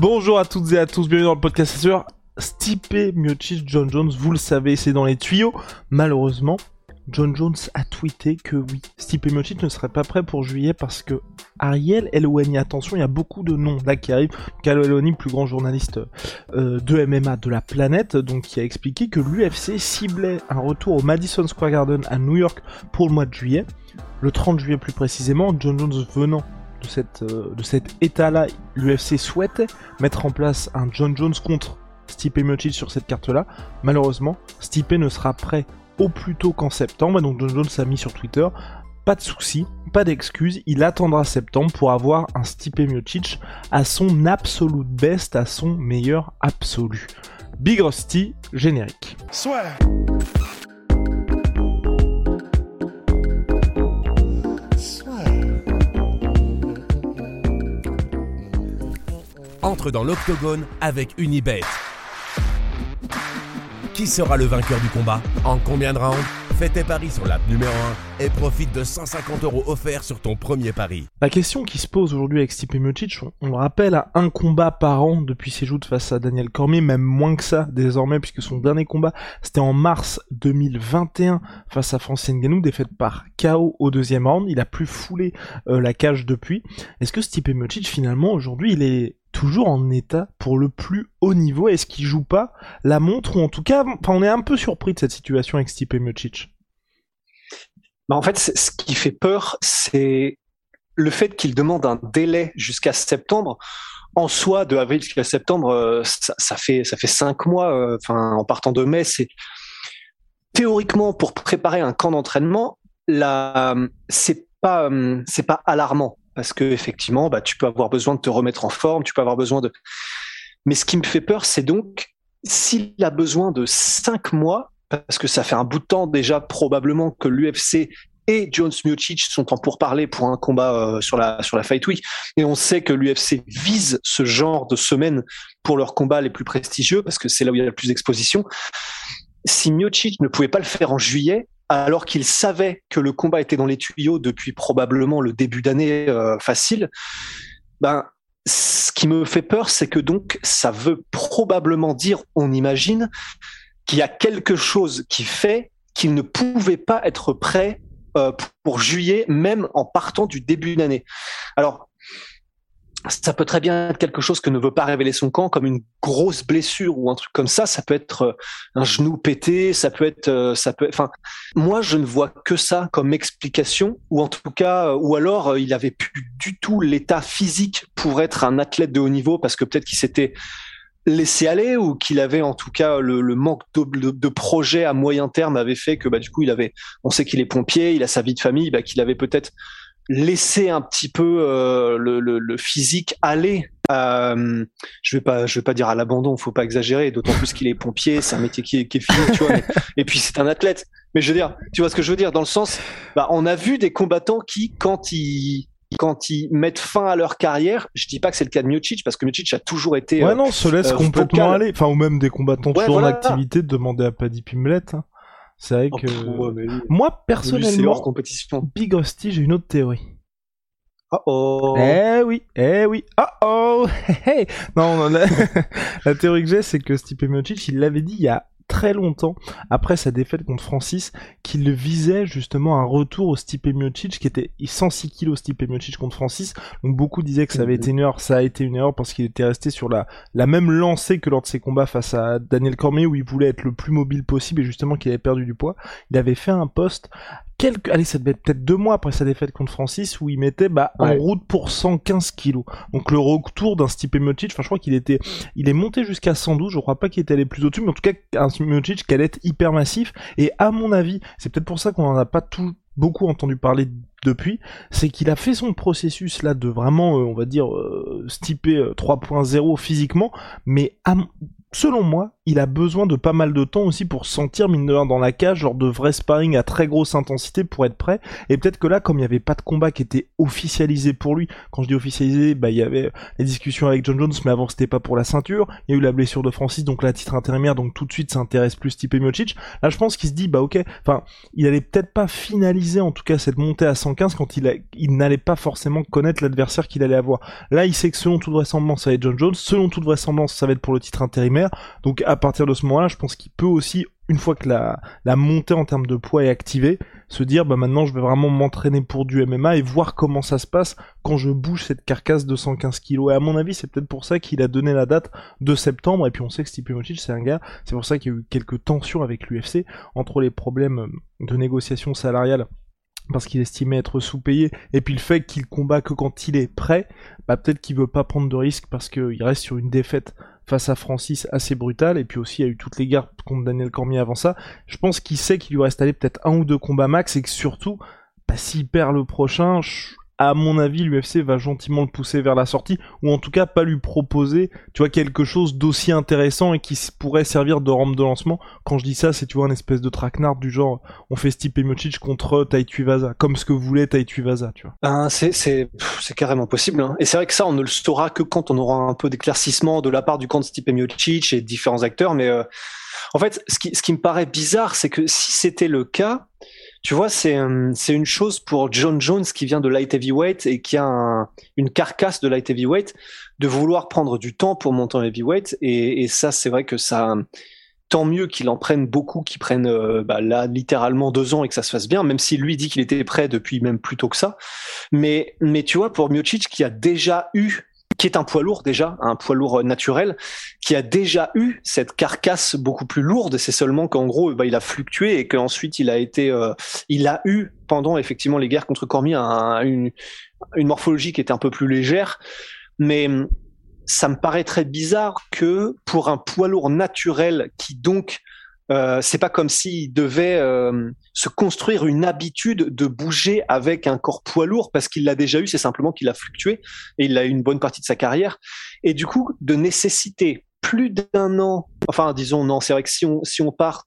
Bonjour à toutes et à tous, bienvenue dans le podcast sur Stipe Miocic, John Jones, vous le savez, c'est dans les tuyaux. Malheureusement, John Jones a tweeté que oui, Stipe Miocic ne serait pas prêt pour juillet parce que Ariel Elouani, attention, il y a beaucoup de noms là qui arrivent. Carlo Elouani, plus grand journaliste euh, de MMA de la planète, donc qui a expliqué que l'UFC ciblait un retour au Madison Square Garden à New York pour le mois de juillet, le 30 juillet plus précisément, John Jones venant de, cette, euh, de cet état-là, l'UFC souhaitait mettre en place un John Jones contre Stipe Miocic sur cette carte-là. Malheureusement, Stipe ne sera prêt au plus tôt qu'en septembre, donc John Jones a mis sur Twitter, pas de souci, pas d'excuse, il attendra septembre pour avoir un Stipe Miocic à son absolute best, à son meilleur absolu. Big Rusty, générique. Dans l'octogone avec Unibet. Qui sera le vainqueur du combat En combien de rounds Fais tes paris sur l'app numéro 1 et profite de 150 euros offerts sur ton premier pari. La question qui se pose aujourd'hui avec Stipe Miocic, on, on le rappelle, à un combat par an depuis ses joutes face à Daniel Cormier, même moins que ça désormais, puisque son dernier combat c'était en mars 2021 face à Francis Ngannou, défaite par KO au deuxième round. Il a plus foulé euh, la cage depuis. Est-ce que Stipe Miocic finalement aujourd'hui il est toujours en état pour le plus haut niveau Est-ce qu'il joue pas la montre ou en tout cas, on est un peu surpris de cette situation avec Stipe Miocic. Bah en fait, ce qui fait peur, c'est le fait qu'il demande un délai jusqu'à septembre. En soi, de avril jusqu'à septembre, ça, ça, fait ça fait cinq mois. Enfin, en partant de mai, c'est théoriquement pour préparer un camp d'entraînement. Là, c'est pas c'est pas alarmant parce que effectivement, bah, tu peux avoir besoin de te remettre en forme, tu peux avoir besoin de. Mais ce qui me fait peur, c'est donc s'il a besoin de cinq mois, parce que ça fait un bout de temps déjà probablement que l'UFC et Jones Miocic sont en pourparlers pour un combat euh, sur la sur la Fight Week, et on sait que l'UFC vise ce genre de semaine pour leurs combats les plus prestigieux parce que c'est là où il y a le plus d'exposition. Si Miocic ne pouvait pas le faire en juillet, alors qu'il savait que le combat était dans les tuyaux depuis probablement le début d'année euh, facile, ben ce qui me fait peur, c'est que donc ça veut probablement dire, on imagine, qu'il y a quelque chose qui fait qu'il ne pouvait pas être prêt euh, pour juillet, même en partant du début d'année. Alors, ça peut très bien être quelque chose que ne veut pas révéler son camp, comme une grosse blessure ou un truc comme ça. Ça peut être euh, un genou pété, ça peut être, euh, ça peut. Enfin, moi, je ne vois que ça comme explication, ou en tout cas, ou alors il avait plus du tout l'état physique pour être un athlète de haut niveau, parce que peut-être qu'il s'était laissé aller ou qu'il avait en tout cas le, manque de, projet à moyen terme avait fait que bah du coup il avait on sait qu'il est pompier il a sa vie de famille bah, qu'il avait peut-être laissé un petit peu euh, le, le, le, physique aller euh, je vais pas je vais pas dire à l'abandon faut pas exagérer d'autant plus qu'il est pompier c'est un métier qui est, qui est physique tu vois mais, et puis c'est un athlète mais je veux dire tu vois ce que je veux dire dans le sens bah on a vu des combattants qui quand ils quand ils mettent fin à leur carrière, je dis pas que c'est le cas de Miocic parce que Miocic a toujours été ouais non se laisse euh, complètement vocal. aller, enfin ou même des combattants ouais, toujours voilà. en activité de demander à Paddy Pimlet. Hein. C'est vrai que oh, ouais, moi personnellement, hors compétition. Big Hostie, j'ai une autre théorie. Oh oh. Eh oui, eh oui. Oh oh. Hey, hey. Non, non la, la théorie que j'ai, c'est que Stipe Miocic, il l'avait dit il y a très longtemps après sa défaite contre Francis qu'il visait justement un retour au Stipe Miocic qui était 106 kilos Stipe Miocic contre Francis. Donc beaucoup disaient que ça avait été une erreur. Ça a été une erreur parce qu'il était resté sur la, la même lancée que lors de ses combats face à Daniel Cormier où il voulait être le plus mobile possible et justement qu'il avait perdu du poids. Il avait fait un poste quelques, allez, ça devait être peut-être deux mois après sa défaite contre Francis, où il mettait, bah, ouais. en route pour 115 kilos. Donc, le retour d'un Stipe Miocic, enfin, je crois qu'il était, il est monté jusqu'à 112, je crois pas qu'il était allé plus au-dessus, mais en tout cas, un Miocic qui allait être hyper massif, et à mon avis, c'est peut-être pour ça qu'on en a pas tout, beaucoup entendu parler depuis, c'est qu'il a fait son processus là de vraiment, euh, on va dire, euh, 3.0 physiquement, mais à, selon moi, il a besoin de pas mal de temps aussi pour sentir mine de dans la cage, genre de vrai sparring à très grosse intensité pour être prêt. Et peut-être que là, comme il n'y avait pas de combat qui était officialisé pour lui, quand je dis officialisé, bah il y avait les discussions avec John Jones, mais avant c'était pas pour la ceinture. Il y a eu la blessure de Francis, donc la titre intérimaire, donc tout de suite ça intéresse plus Stipe Miocic. Là, je pense qu'il se dit bah ok, enfin, il allait peut-être pas finaliser en tout cas cette montée à 115 quand il, n'allait pas forcément connaître l'adversaire qu'il allait avoir. Là, il sait que selon toute vraisemblance, ça va être John Jones. Selon toute vraisemblance, ça va être pour le titre intérimaire. Donc partir de ce moment-là, je pense qu'il peut aussi, une fois que la, la montée en termes de poids est activée, se dire bah maintenant je vais vraiment m'entraîner pour du MMA et voir comment ça se passe quand je bouge cette carcasse de 115 kg. Et à mon avis, c'est peut-être pour ça qu'il a donné la date de septembre. Et puis on sait que Stipe Miocic c'est un gars, c'est pour ça qu'il y a eu quelques tensions avec l'UFC entre les problèmes de négociation salariale parce qu'il estimait être sous-payé, et puis le fait qu'il combat que quand il est prêt, bah peut-être qu'il veut pas prendre de risques parce qu'il reste sur une défaite face à Francis assez brutal, et puis aussi il y a eu toutes les guerres contre Daniel Cormier avant ça. Je pense qu'il sait qu'il lui reste allé peut-être un ou deux combats max, et que surtout, bah, s'il perd le prochain, à mon avis, l'UFC va gentiment le pousser vers la sortie, ou en tout cas pas lui proposer, tu vois, quelque chose d'aussi intéressant et qui pourrait servir de rampe de lancement. Quand je dis ça, c'est, tu vois, un espèce de traquenard du genre, on fait Stipe Miocic contre Tai Tuivasa, comme ce que voulait Tai Tuivasa, tu vois. Ben, c'est carrément possible, hein. Et c'est vrai que ça, on ne le saura que quand on aura un peu d'éclaircissement de la part du camp de Stipe Miocic et différents acteurs, mais euh, en fait, ce qui, ce qui me paraît bizarre, c'est que si c'était le cas, tu vois, c'est euh, c'est une chose pour John Jones qui vient de light heavyweight et qui a une carcasse de light heavyweight de vouloir prendre du temps pour monter en heavyweight et, ça c'est vrai que ça tant mieux qu'il en prenne beaucoup, qu'il prenne euh, bah, là littéralement deux ans et que ça se fasse bien, même s'il lui dit qu'il était prêt depuis même plus tôt que ça. Mais mais tu vois pour Miocic qui a déjà eu qui est un poids lourd déjà, un poids lourd naturel, qui a déjà eu cette carcasse beaucoup plus lourde. C'est seulement qu'en gros, bah, il a fluctué et qu'ensuite il a été, euh, il a eu pendant effectivement les guerres contre Cormier une, une morphologie qui était un peu plus légère, mais ça me paraît très bizarre que pour un poids lourd naturel qui donc euh, c'est pas comme s'il devait euh, se construire une habitude de bouger avec un corps poids lourd parce qu'il l'a déjà eu, c'est simplement qu'il a fluctué et il a eu une bonne partie de sa carrière. Et du coup, de nécessiter plus d'un an, enfin disons non, c'est vrai que si on, si on part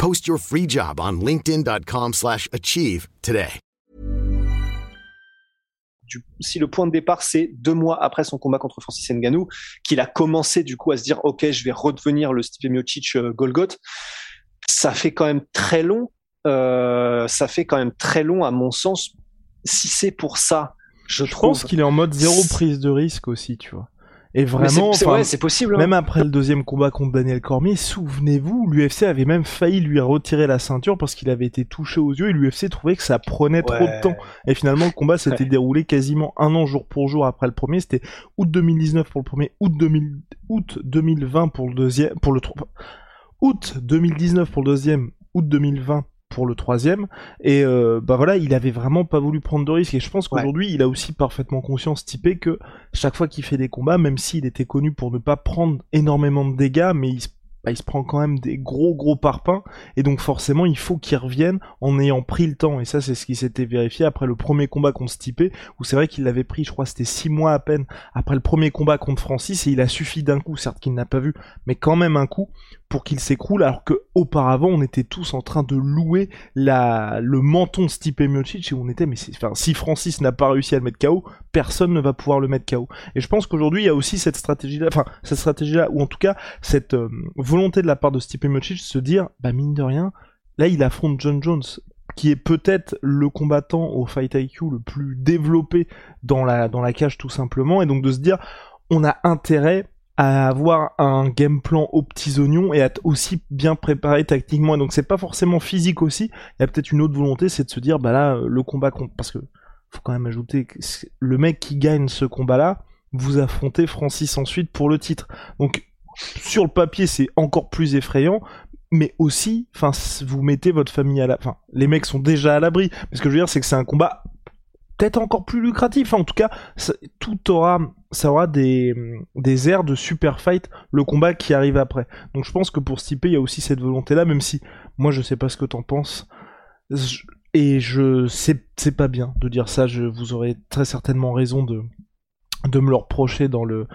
Post your free job on linkedin.com/achieve today. Si le point de départ c'est deux mois après son combat contre Francis Ngannou, qu'il a commencé du coup à se dire ok je vais redevenir le Stipe Miocic euh, Golgoth, ça fait quand même très long. Euh, ça fait quand même très long à mon sens. Si c'est pour ça, je, je trouve. pense qu'il est en mode zéro prise de risque aussi, tu vois. Et vraiment, c'est ouais, possible. Hein. Même après le deuxième combat contre Daniel Cormier, souvenez-vous, l'UFC avait même failli lui retirer la ceinture parce qu'il avait été touché aux yeux et l'UFC trouvait que ça prenait trop de temps. Et finalement, le combat s'était déroulé quasiment un an jour pour jour après le premier. C'était août 2019 pour le premier, août, 2000... août 2020 pour le deuxième, pour le août 2019 pour le deuxième, août 2020 pour le troisième. Et euh, bah voilà, il avait vraiment pas voulu prendre de risques. Et je pense qu'aujourd'hui, il a aussi parfaitement conscience, typé, que chaque fois qu'il fait des combats, même s'il était connu pour ne pas prendre énormément de dégâts, mais il se bah, il se prend quand même des gros gros parpaings. Et donc forcément il faut qu'il revienne en ayant pris le temps. Et ça c'est ce qui s'était vérifié après le premier combat contre Stipe où c'est vrai qu'il l'avait pris je crois c'était six mois à peine après le premier combat contre Francis et il a suffi d'un coup certes qu'il n'a pas vu mais quand même un coup pour qu'il s'écroule alors que auparavant on était tous en train de louer la le menton de Stipe Miocic et on était mais si Francis n'a pas réussi à le mettre KO personne ne va pouvoir le mettre KO et je pense qu'aujourd'hui il y a aussi cette stratégie là enfin cette stratégie là ou en tout cas cette euh, volonté de la part de Stipe Miocic de se dire, bah mine de rien, là il affronte John Jones, qui est peut-être le combattant au Fight IQ le plus développé dans la, dans la cage tout simplement, et donc de se dire, on a intérêt à avoir un game plan aux petits oignons et à être aussi bien préparé tactiquement. Et donc c'est pas forcément physique aussi. Il y a peut-être une autre volonté, c'est de se dire bah là le combat contre parce que faut quand même ajouter que le mec qui gagne ce combat-là, vous affrontez Francis ensuite pour le titre. Donc sur le papier, c'est encore plus effrayant, mais aussi, enfin, vous mettez votre famille à la, enfin, les mecs sont déjà à l'abri. Mais ce que je veux dire, c'est que c'est un combat peut-être encore plus lucratif. en tout cas, tout aura, ça aura des, des airs de super fight le combat qui arrive après. Donc je pense que pour Stipe, il y a aussi cette volonté-là, même si moi je sais pas ce que t'en penses. et je sais, c'est pas bien de dire ça. Je, vous aurez très certainement raison de, de me le reprocher dans le,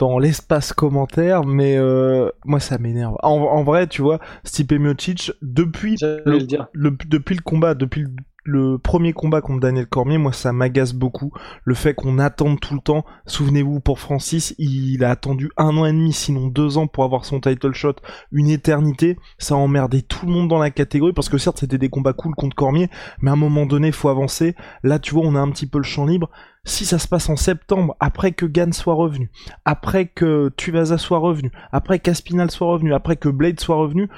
dans l'espace commentaire, mais euh, moi ça m'énerve. En, vrai, tu vois, Stipe Miocic, depuis le, depuis le combat, depuis le le premier combat contre Daniel Cormier, moi ça m'agace beaucoup. Le fait qu'on attende tout le temps. Souvenez-vous pour Francis, il a attendu un an et demi, sinon deux ans pour avoir son title shot, une éternité. Ça a emmerdé tout le monde dans la catégorie parce que certes c'était des combats cool contre Cormier, mais à un moment donné faut avancer. Là tu vois on a un petit peu le champ libre. Si ça se passe en septembre, après que Gann soit revenu, après que Tuivasa soit revenu, après qu'Aspinal soit revenu, après que Blade soit revenu,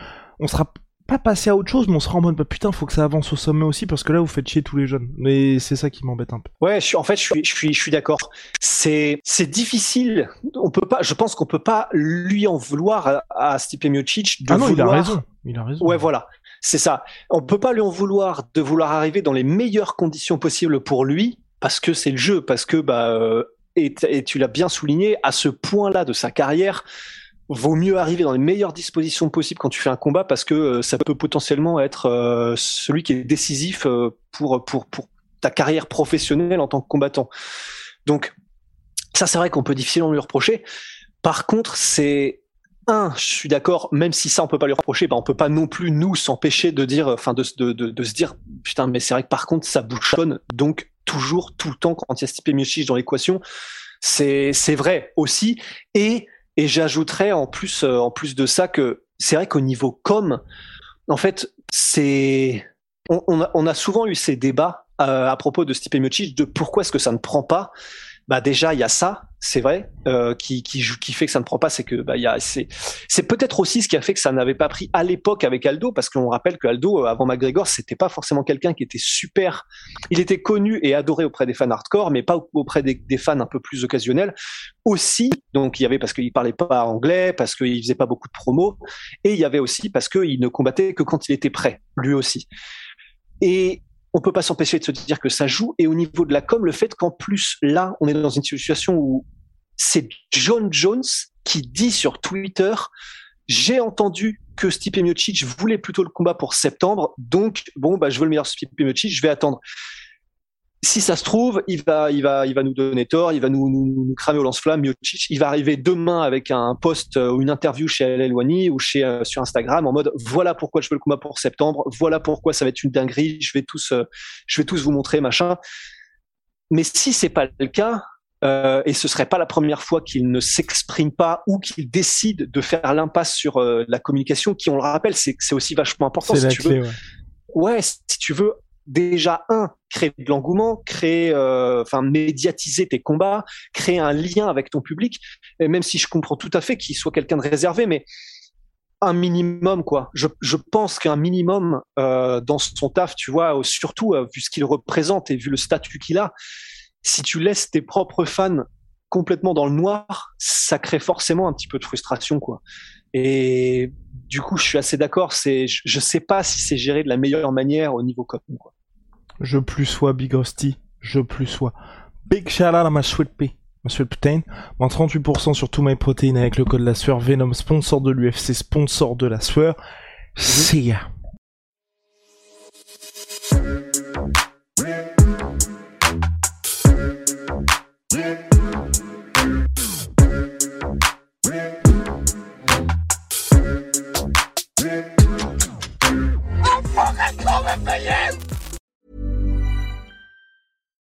on sera pas passer à autre chose, mais on sera en mode bah, putain, faut que ça avance au sommet aussi parce que là vous faites chier tous les jeunes. Mais c'est ça qui m'embête un peu. Ouais, je suis, en fait, je suis, je suis, je suis d'accord. C'est, c'est difficile. On peut pas. Je pense qu'on peut pas lui en vouloir à, à Stipe Miocic de ah non, vouloir. il a raison. Il a raison. Ouais, voilà. C'est ça. On peut pas lui en vouloir de vouloir arriver dans les meilleures conditions possibles pour lui parce que c'est le jeu, parce que bah euh, et, et tu l'as bien souligné à ce point-là de sa carrière vaut mieux arriver dans les meilleures dispositions possibles quand tu fais un combat parce que euh, ça peut potentiellement être euh, celui qui est décisif euh, pour, pour, pour ta carrière professionnelle en tant que combattant. Donc, ça, c'est vrai qu'on peut difficilement lui reprocher. Par contre, c'est un, je suis d'accord, même si ça on peut pas lui reprocher, bah on peut pas non plus nous s'empêcher de dire, enfin de, de, de, se dire, putain, mais c'est vrai que par contre ça bouchonne, donc toujours, tout le temps quand il y a Stipe Miocic dans l'équation, c'est c'est vrai aussi. Et et j'ajouterais en plus, euh, en plus de ça que c'est vrai qu'au niveau com, en fait, c'est on, a, souvent eu ces débats euh, à propos de Stipe Miocic de pourquoi est-ce que ça ne prend pas? Bah déjà il y a ça, c'est vrai, euh, qui, qui, qui fait que ça ne prend pas, c'est que bah y a c'est c'est peut-être aussi ce qui a fait que ça n'avait pas pris à l'époque avec Aldo, parce qu'on rappelle que Aldo euh, avant McGregor c'était pas forcément quelqu'un qui était super, il était connu et adoré auprès des fans hardcore, mais pas auprès des, des fans un peu plus occasionnels. Aussi, donc il y avait parce qu'il parlait pas anglais, parce qu'il faisait pas beaucoup de promos, et il y avait aussi parce qu'il ne combattait que quand il était prêt, lui aussi. Et on peut pas s'empêcher de se dire que ça joue. Et au niveau de la com, le fait qu'en plus, là, on est dans une situation où c'est John Jones qui dit sur Twitter, j'ai entendu que Stipe Miocic voulait plutôt le combat pour septembre, donc bon, bah, je veux le meilleur Stipe Miocic, je vais attendre si ça se trouve, il va, il va, il va nous donner tort, il va nous, nous, cramer au lance-flamme. il va arriver demain avec un post euh, ou une interview chez El ou chez euh, sur Instagram en mode voilà pourquoi je veux le combat pour septembre, voilà pourquoi ça va être une dinguerie, je vais tous, euh, je vais tous vous montrer machin. Mais si c'est pas le cas, euh, et ce serait pas la première fois qu'il ne s'exprime pas ou qu'il décide de faire l'impasse sur la communication, qui on le rappelle, c'est aussi vachement important. Si tu veux. Ouais. ouais, si tu veux déjà un créer de l'engouement, créer, euh, enfin médiatiser tes combats, créer un lien avec ton public. Et même si je comprends tout à fait qu'il soit quelqu'un de réservé, mais un minimum quoi. Je, je pense qu'un minimum euh, dans son taf, tu vois, surtout euh, vu ce qu'il représente et vu le statut qu'il a, si tu laisses tes propres fans complètement dans le noir, ça crée forcément un petit peu de frustration quoi. Et du coup, je suis assez d'accord. C'est, je, sais pas si c'est géré de la meilleure manière au niveau copine, quoi. Je plus sois Big Hostie, je plus sois. Big shout out à ma sweet pea, ma sweet protein. Moins 38% sur tout my protein avec le code la sueur Venom, sponsor de l'UFC, sponsor de la sueur. See ya.